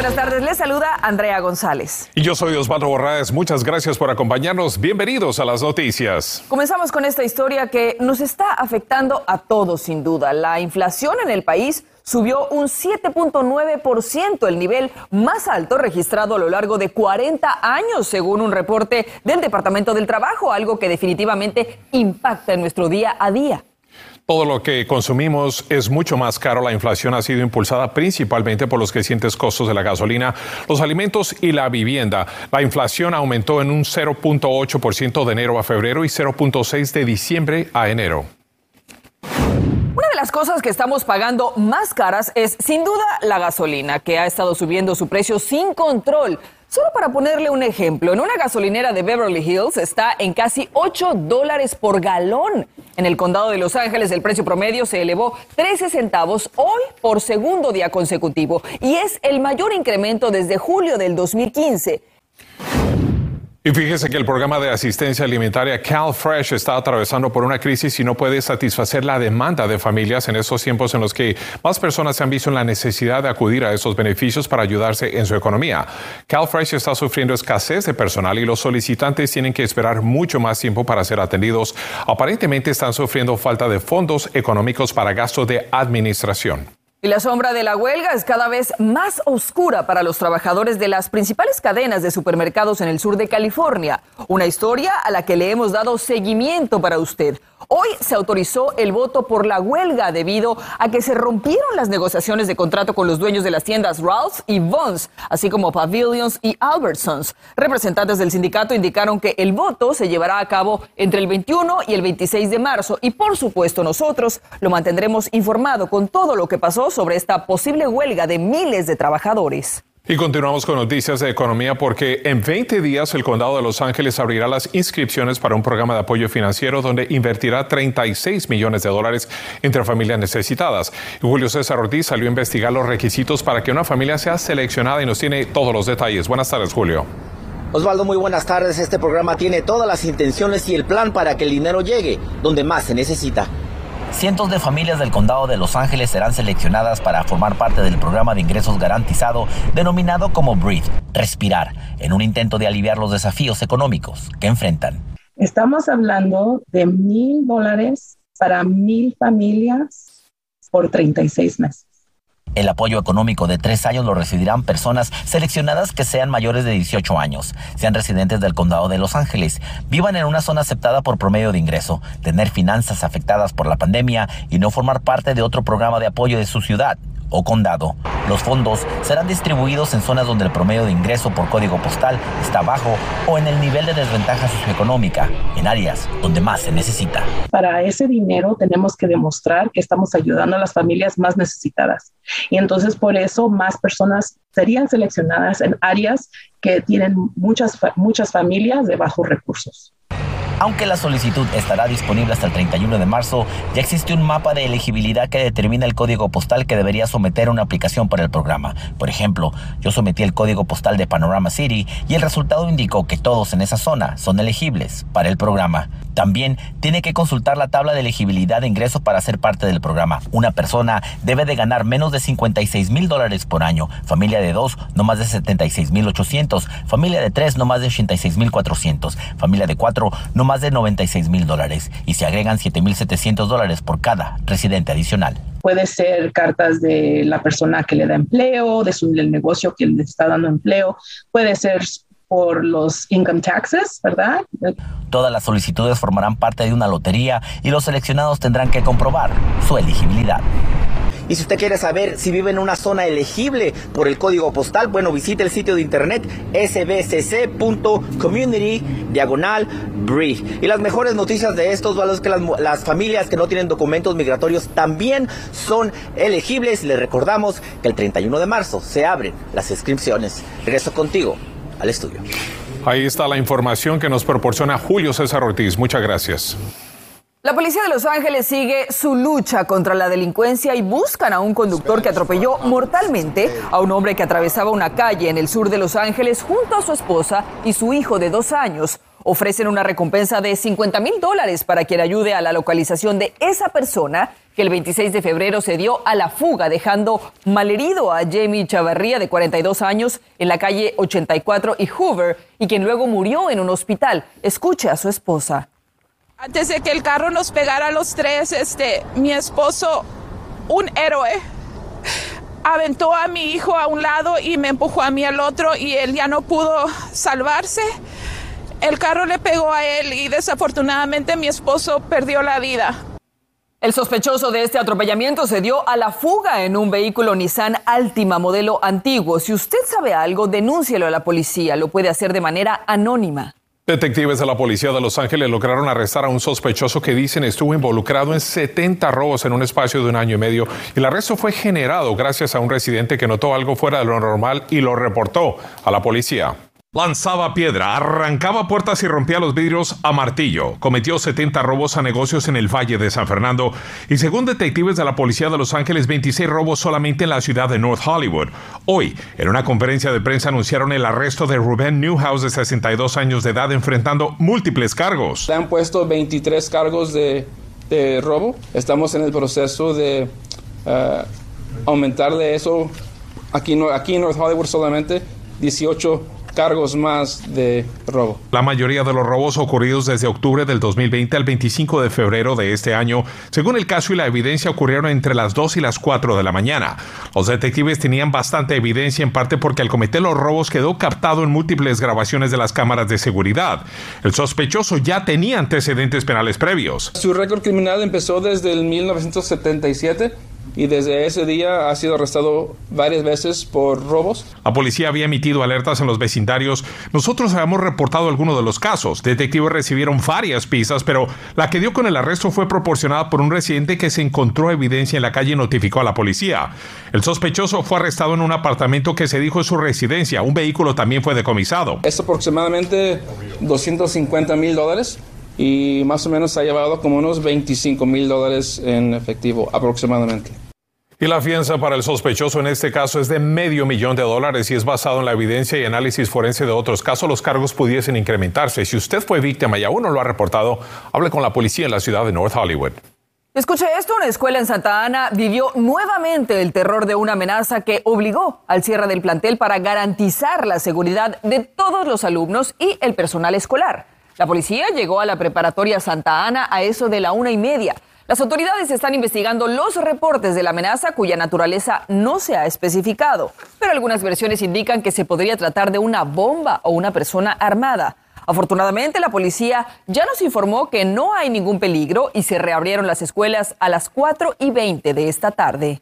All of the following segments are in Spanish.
Buenas tardes. Les saluda Andrea González. Y yo soy Osvaldo Borraes. Muchas gracias por acompañarnos. Bienvenidos a las noticias. Comenzamos con esta historia que nos está afectando a todos, sin duda. La inflación en el país subió un 7.9%, el nivel más alto registrado a lo largo de 40 años, según un reporte del Departamento del Trabajo, algo que definitivamente impacta en nuestro día a día. Todo lo que consumimos es mucho más caro. La inflación ha sido impulsada principalmente por los crecientes costos de la gasolina, los alimentos y la vivienda. La inflación aumentó en un 0.8% de enero a febrero y 0.6% de diciembre a enero. Una de las cosas que estamos pagando más caras es sin duda la gasolina, que ha estado subiendo su precio sin control. Solo para ponerle un ejemplo, en una gasolinera de Beverly Hills está en casi 8 dólares por galón. En el condado de Los Ángeles el precio promedio se elevó 13 centavos hoy por segundo día consecutivo y es el mayor incremento desde julio del 2015. Y fíjese que el programa de asistencia alimentaria CalFresh está atravesando por una crisis y no puede satisfacer la demanda de familias en estos tiempos en los que más personas se han visto en la necesidad de acudir a esos beneficios para ayudarse en su economía. CalFresh está sufriendo escasez de personal y los solicitantes tienen que esperar mucho más tiempo para ser atendidos. Aparentemente están sufriendo falta de fondos económicos para gastos de administración. Y la sombra de la huelga es cada vez más oscura para los trabajadores de las principales cadenas de supermercados en el sur de California. Una historia a la que le hemos dado seguimiento para usted. Hoy se autorizó el voto por la huelga debido a que se rompieron las negociaciones de contrato con los dueños de las tiendas Ralph's y Vons, así como Pavilions y Albertsons. Representantes del sindicato indicaron que el voto se llevará a cabo entre el 21 y el 26 de marzo y por supuesto nosotros lo mantendremos informado con todo lo que pasó sobre esta posible huelga de miles de trabajadores. Y continuamos con noticias de economía porque en 20 días el condado de Los Ángeles abrirá las inscripciones para un programa de apoyo financiero donde invertirá 36 millones de dólares entre familias necesitadas. Julio César Ortiz salió a investigar los requisitos para que una familia sea seleccionada y nos tiene todos los detalles. Buenas tardes, Julio. Osvaldo, muy buenas tardes. Este programa tiene todas las intenciones y el plan para que el dinero llegue donde más se necesita. Cientos de familias del condado de Los Ángeles serán seleccionadas para formar parte del programa de ingresos garantizado denominado como Breathe, respirar, en un intento de aliviar los desafíos económicos que enfrentan. Estamos hablando de mil dólares para mil familias por 36 meses. El apoyo económico de tres años lo recibirán personas seleccionadas que sean mayores de 18 años, sean residentes del condado de Los Ángeles, vivan en una zona aceptada por promedio de ingreso, tener finanzas afectadas por la pandemia y no formar parte de otro programa de apoyo de su ciudad o condado. Los fondos serán distribuidos en zonas donde el promedio de ingreso por código postal está bajo o en el nivel de desventaja socioeconómica, en áreas donde más se necesita. Para ese dinero tenemos que demostrar que estamos ayudando a las familias más necesitadas. Y entonces por eso más personas serían seleccionadas en áreas que tienen muchas, muchas familias de bajos recursos. Aunque la solicitud estará disponible hasta el 31 de marzo, ya existe un mapa de elegibilidad que determina el código postal que debería someter una aplicación para el programa. Por ejemplo, yo sometí el código postal de Panorama City y el resultado indicó que todos en esa zona son elegibles para el programa. También tiene que consultar la tabla de elegibilidad de ingreso para ser parte del programa. Una persona debe de ganar menos de 56 mil dólares por año. Familia de dos, no más de 76 mil 800. Familia de tres, no más de 86 mil 400. Familia de cuatro, no más de 96 mil dólares. Y se agregan 7 mil 700 dólares por cada residente adicional. Puede ser cartas de la persona que le da empleo, de su, del negocio que le está dando empleo. Puede ser por los income taxes, ¿verdad? Todas las solicitudes formarán parte de una lotería y los seleccionados tendrán que comprobar su elegibilidad. Y si usted quiere saber si vive en una zona elegible por el código postal, bueno, visite el sitio de internet sbcc.community diagonal Y las mejores noticias de estos es que las, las, familias que no tienen documentos migratorios también son elegibles. Les recordamos que el 31 de marzo se abren las inscripciones. Regreso contigo al estudio. Ahí está la información que nos proporciona Julio César Ortiz. Muchas gracias. La policía de Los Ángeles sigue su lucha contra la delincuencia y buscan a un conductor que atropelló mortalmente a un hombre que atravesaba una calle en el sur de Los Ángeles junto a su esposa y su hijo de dos años. Ofrecen una recompensa de 50 mil dólares para quien ayude a la localización de esa persona el 26 de febrero se dio a la fuga, dejando malherido a Jamie Chavarría, de 42 años, en la calle 84 y Hoover, y quien luego murió en un hospital. Escuche a su esposa. Antes de que el carro nos pegara a los tres, este, mi esposo, un héroe, aventó a mi hijo a un lado y me empujó a mí al otro y él ya no pudo salvarse. El carro le pegó a él y desafortunadamente mi esposo perdió la vida. El sospechoso de este atropellamiento se dio a la fuga en un vehículo Nissan Altima modelo antiguo. Si usted sabe algo, denúncielo a la policía. Lo puede hacer de manera anónima. Detectives de la policía de Los Ángeles lograron arrestar a un sospechoso que dicen estuvo involucrado en 70 robos en un espacio de un año y medio. El arresto fue generado gracias a un residente que notó algo fuera de lo normal y lo reportó a la policía. Lanzaba piedra, arrancaba puertas y rompía los vidrios a martillo. Cometió 70 robos a negocios en el Valle de San Fernando y según detectives de la Policía de Los Ángeles, 26 robos solamente en la ciudad de North Hollywood. Hoy, en una conferencia de prensa anunciaron el arresto de Ruben Newhouse de 62 años de edad enfrentando múltiples cargos. Le han puesto 23 cargos de, robo. Estamos en el proceso de uh, aumentarle eso aquí, aquí en North Hollywood solamente 18 cargos más de robo. La mayoría de los robos ocurridos desde octubre del 2020 al 25 de febrero de este año, según el caso y la evidencia, ocurrieron entre las 2 y las 4 de la mañana. Los detectives tenían bastante evidencia en parte porque al cometer los robos quedó captado en múltiples grabaciones de las cámaras de seguridad. El sospechoso ya tenía antecedentes penales previos. Su récord criminal empezó desde el 1977 y desde ese día ha sido arrestado varias veces por robos. La policía había emitido alertas en los vecindarios. Nosotros habíamos reportado algunos de los casos. Detectives recibieron varias pistas, pero la que dio con el arresto fue proporcionada por un residente que se encontró evidencia en la calle y notificó a la policía. El sospechoso fue arrestado en un apartamento que se dijo es su residencia. Un vehículo también fue decomisado. Es aproximadamente 250 mil dólares y más o menos ha llevado como unos 25 mil dólares en efectivo aproximadamente. Y la fianza para el sospechoso en este caso es de medio millón de dólares y es basado en la evidencia y análisis forense de otros casos. Los cargos pudiesen incrementarse. Si usted fue víctima y aún no lo ha reportado, hable con la policía en la ciudad de North Hollywood. Escuche esto, una escuela en Santa Ana vivió nuevamente el terror de una amenaza que obligó al cierre del plantel para garantizar la seguridad de todos los alumnos y el personal escolar. La policía llegó a la preparatoria Santa Ana a eso de la una y media. Las autoridades están investigando los reportes de la amenaza cuya naturaleza no se ha especificado, pero algunas versiones indican que se podría tratar de una bomba o una persona armada. Afortunadamente, la policía ya nos informó que no hay ningún peligro y se reabrieron las escuelas a las 4 y 20 de esta tarde.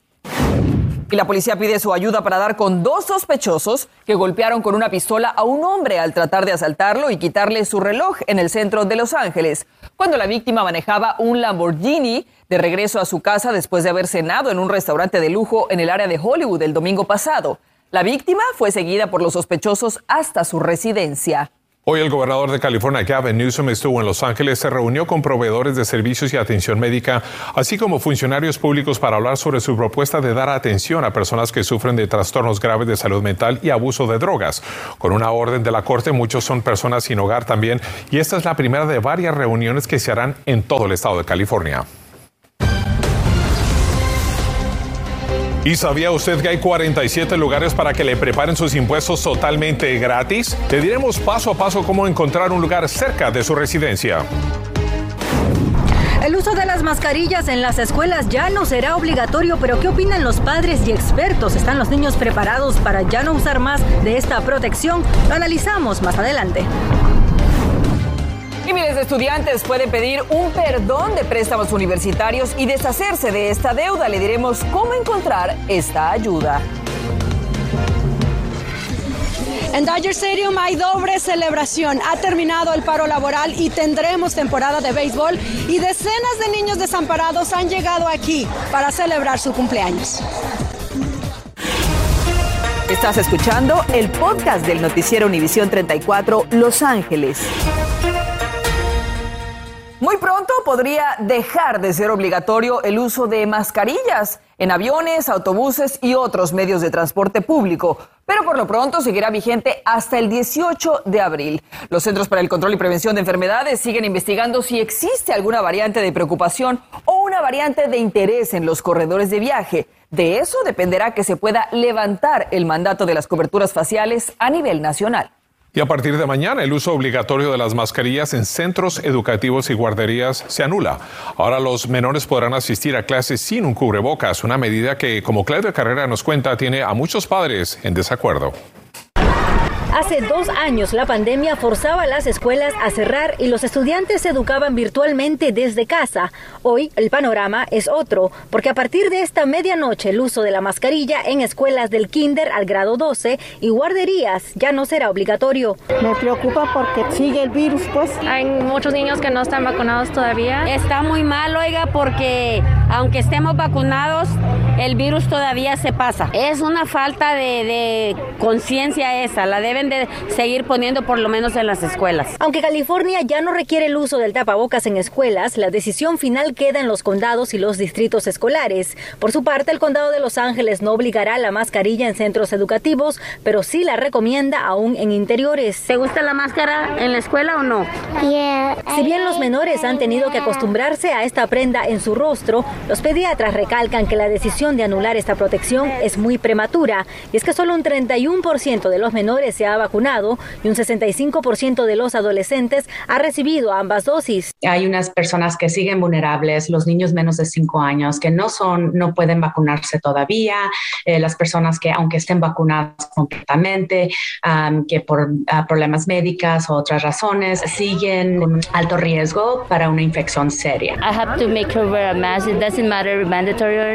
Y la policía pide su ayuda para dar con dos sospechosos que golpearon con una pistola a un hombre al tratar de asaltarlo y quitarle su reloj en el centro de Los Ángeles, cuando la víctima manejaba un Lamborghini de regreso a su casa después de haber cenado en un restaurante de lujo en el área de Hollywood el domingo pasado. La víctima fue seguida por los sospechosos hasta su residencia. Hoy el gobernador de California, Gavin Newsom, estuvo en Los Ángeles, se reunió con proveedores de servicios y atención médica, así como funcionarios públicos para hablar sobre su propuesta de dar atención a personas que sufren de trastornos graves de salud mental y abuso de drogas. Con una orden de la Corte, muchos son personas sin hogar también, y esta es la primera de varias reuniones que se harán en todo el estado de California. ¿Y sabía usted que hay 47 lugares para que le preparen sus impuestos totalmente gratis? Te diremos paso a paso cómo encontrar un lugar cerca de su residencia. El uso de las mascarillas en las escuelas ya no será obligatorio, pero ¿qué opinan los padres y expertos? ¿Están los niños preparados para ya no usar más de esta protección? Lo analizamos más adelante. Y miles de estudiantes pueden pedir un perdón de préstamos universitarios y deshacerse de esta deuda. Le diremos cómo encontrar esta ayuda. En Dodger Stadium hay doble celebración. Ha terminado el paro laboral y tendremos temporada de béisbol y decenas de niños desamparados han llegado aquí para celebrar su cumpleaños. Estás escuchando el podcast del noticiero Univisión 34 Los Ángeles. Muy pronto podría dejar de ser obligatorio el uso de mascarillas en aviones, autobuses y otros medios de transporte público, pero por lo pronto seguirá vigente hasta el 18 de abril. Los Centros para el Control y Prevención de Enfermedades siguen investigando si existe alguna variante de preocupación o una variante de interés en los corredores de viaje. De eso dependerá que se pueda levantar el mandato de las coberturas faciales a nivel nacional. Y a partir de mañana el uso obligatorio de las mascarillas en centros educativos y guarderías se anula. Ahora los menores podrán asistir a clases sin un cubrebocas, una medida que, como Claudia Carrera nos cuenta, tiene a muchos padres en desacuerdo. Hace dos años la pandemia forzaba a las escuelas a cerrar y los estudiantes se educaban virtualmente desde casa. Hoy el panorama es otro, porque a partir de esta medianoche el uso de la mascarilla en escuelas del kinder al grado 12 y guarderías ya no será obligatorio. Me preocupa porque sigue el virus, pues. Hay muchos niños que no están vacunados todavía. Está muy mal, oiga, porque aunque estemos vacunados, el virus todavía se pasa. Es una falta de, de conciencia esa, la debe de seguir poniendo por lo menos en las escuelas. Aunque California ya no requiere el uso del tapabocas en escuelas, la decisión final queda en los condados y los distritos escolares. Por su parte, el condado de Los Ángeles no obligará la mascarilla en centros educativos, pero sí la recomienda aún en interiores. ¿Te gusta la máscara en la escuela o no? Si bien los menores han tenido que acostumbrarse a esta prenda en su rostro, los pediatras recalcan que la decisión de anular esta protección es muy prematura y es que solo un 31% de los menores se ha vacunado y un 65% de los adolescentes ha recibido ambas dosis. Hay unas personas que siguen vulnerables, los niños menos de 5 años que no son, no pueden vacunarse todavía, eh, las personas que aunque estén vacunadas completamente, que por ah, problemas médicas o otras razones siguen con alto riesgo para una infección seria.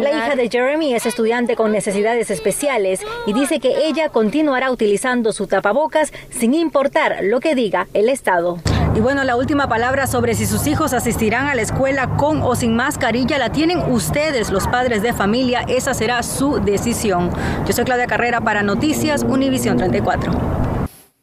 La hija de Jeremy es estudiante con necesidades especiales y dice que ella continuará utilizando su tapabocas sin importar lo que diga el Estado. Y bueno, la última palabra sobre si sus hijos asistirán a la escuela con o sin mascarilla la tienen ustedes, los padres de familia. Esa será su decisión. Yo soy Claudia Carrera para Noticias Univisión 34.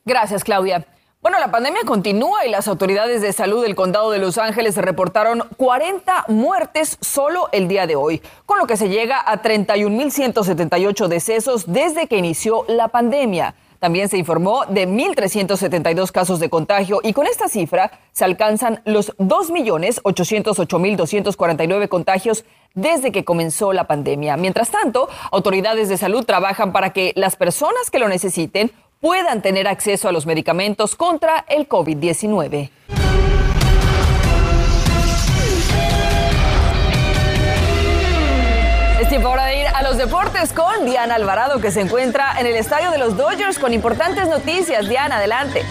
Gracias, Claudia. Bueno, la pandemia continúa y las autoridades de salud del condado de Los Ángeles reportaron 40 muertes solo el día de hoy, con lo que se llega a 31.178 decesos desde que inició la pandemia. También se informó de 1.372 casos de contagio y con esta cifra se alcanzan los 2.808.249 contagios desde que comenzó la pandemia. Mientras tanto, autoridades de salud trabajan para que las personas que lo necesiten puedan tener acceso a los medicamentos contra el COVID-19. Es tiempo ahora de ir a los deportes con Diana Alvarado, que se encuentra en el estadio de los Dodgers con importantes noticias. Diana, adelante.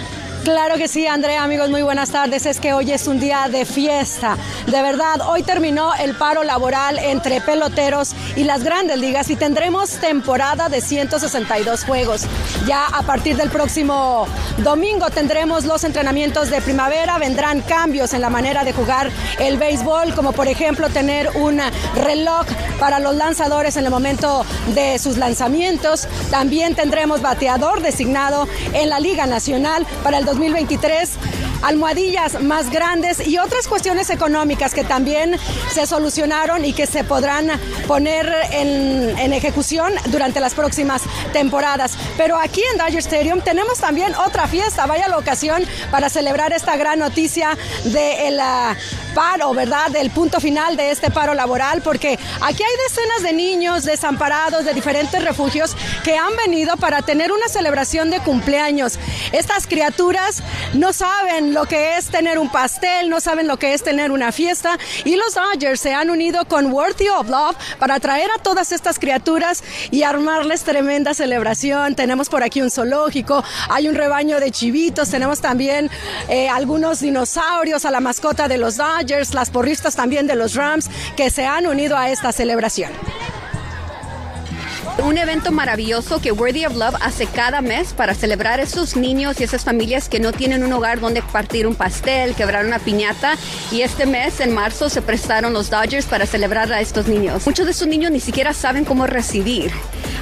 Claro que sí, Andrea, amigos, muy buenas tardes. Es que hoy es un día de fiesta. De verdad, hoy terminó el paro laboral entre peloteros y las grandes ligas y tendremos temporada de 162 juegos. Ya a partir del próximo domingo tendremos los entrenamientos de primavera, vendrán cambios en la manera de jugar el béisbol, como por ejemplo tener un reloj para los lanzadores en el momento de sus lanzamientos. También tendremos bateador designado en la Liga Nacional para el 2023 almohadillas más grandes y otras cuestiones económicas que también se solucionaron y que se podrán poner en, en, ejecución durante las próximas temporadas. Pero aquí en Dodger Stadium tenemos también otra fiesta, vaya la ocasión para celebrar esta gran noticia de la paro, ¿verdad? Del punto final de este paro laboral, porque aquí hay decenas de niños desamparados de diferentes refugios que han venido para tener una celebración de cumpleaños. Estas criaturas no saben lo que es tener un pastel, no saben lo que es tener una fiesta y los Dodgers se han unido con Worthy of Love para traer a todas estas criaturas y armarles tremenda celebración. Tenemos por aquí un zoológico, hay un rebaño de chivitos, tenemos también eh, algunos dinosaurios a la mascota de los Dodgers las porristas también de los Rams, que se han unido a esta celebración. Un evento maravilloso que Worthy of Love hace cada mes para celebrar a esos niños y esas familias que no tienen un hogar donde partir un pastel, quebrar una piñata. Y este mes, en marzo, se prestaron los Dodgers para celebrar a estos niños. Muchos de estos niños ni siquiera saben cómo recibir.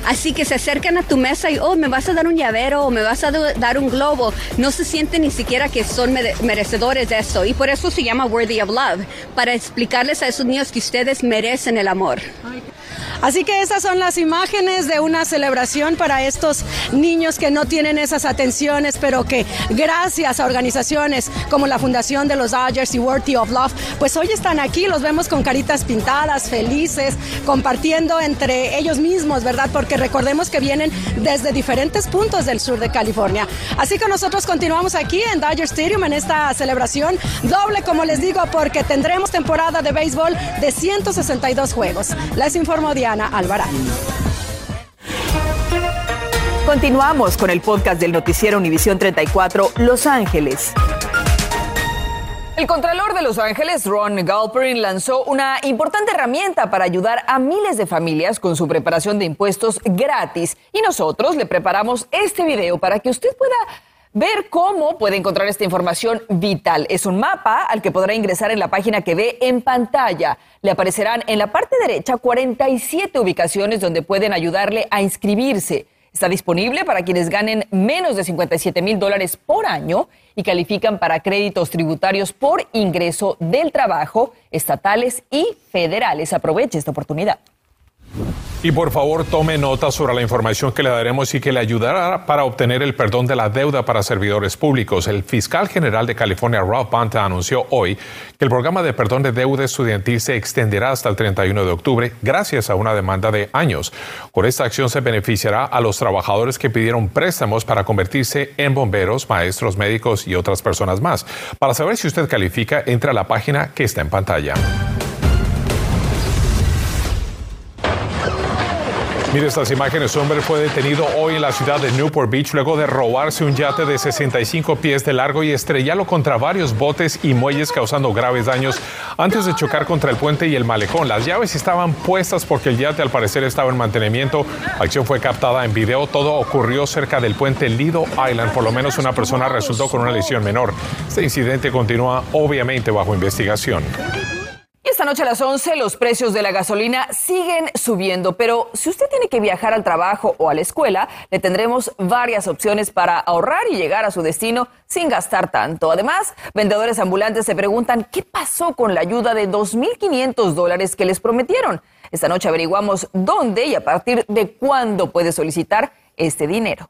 Así que se acercan a tu mesa y, oh, me vas a dar un llavero o me vas a dar un globo. No se sienten ni siquiera que son merecedores de eso. Y por eso se llama Worthy of Love, para explicarles a esos niños que ustedes merecen el amor. Así que esas son las imágenes de una celebración para estos niños que no tienen esas atenciones, pero que gracias a organizaciones como la Fundación de los Dodgers y Worthy of Love, pues hoy están aquí, los vemos con caritas pintadas, felices, compartiendo entre ellos mismos, ¿verdad? Porque recordemos que vienen desde diferentes puntos del sur de California. Así que nosotros continuamos aquí en Dodger Stadium en esta celebración doble, como les digo, porque tendremos temporada de béisbol de 162 juegos. Les informo Diana Alvarado. Continuamos con el podcast del noticiero Univisión 34 Los Ángeles. El Contralor de Los Ángeles, Ron Galperin, lanzó una importante herramienta para ayudar a miles de familias con su preparación de impuestos gratis. Y nosotros le preparamos este video para que usted pueda ver cómo puede encontrar esta información vital. Es un mapa al que podrá ingresar en la página que ve en pantalla. Le aparecerán en la parte derecha 47 ubicaciones donde pueden ayudarle a inscribirse. Está disponible para quienes ganen menos de 57 mil dólares por año y califican para créditos tributarios por ingreso del trabajo, estatales y federales. Aproveche esta oportunidad. Y por favor tome nota sobre la información que le daremos y que le ayudará para obtener el perdón de la deuda para servidores públicos. El fiscal general de California, Rob Panta, anunció hoy que el programa de perdón de deuda estudiantil se extenderá hasta el 31 de octubre gracias a una demanda de años. Con esta acción se beneficiará a los trabajadores que pidieron préstamos para convertirse en bomberos, maestros, médicos y otras personas más. Para saber si usted califica, entra a la página que está en pantalla. Mire estas imágenes. Un hombre fue detenido hoy en la ciudad de Newport Beach luego de robarse un yate de 65 pies de largo y estrellarlo contra varios botes y muelles causando graves daños antes de chocar contra el puente y el malecón. Las llaves estaban puestas porque el yate al parecer estaba en mantenimiento. La acción fue captada en video. Todo ocurrió cerca del puente Lido Island. Por lo menos una persona resultó con una lesión menor. Este incidente continúa obviamente bajo investigación. Esta noche a las 11 los precios de la gasolina siguen subiendo, pero si usted tiene que viajar al trabajo o a la escuela, le tendremos varias opciones para ahorrar y llegar a su destino sin gastar tanto. Además, vendedores ambulantes se preguntan qué pasó con la ayuda de 2.500 dólares que les prometieron. Esta noche averiguamos dónde y a partir de cuándo puede solicitar este dinero.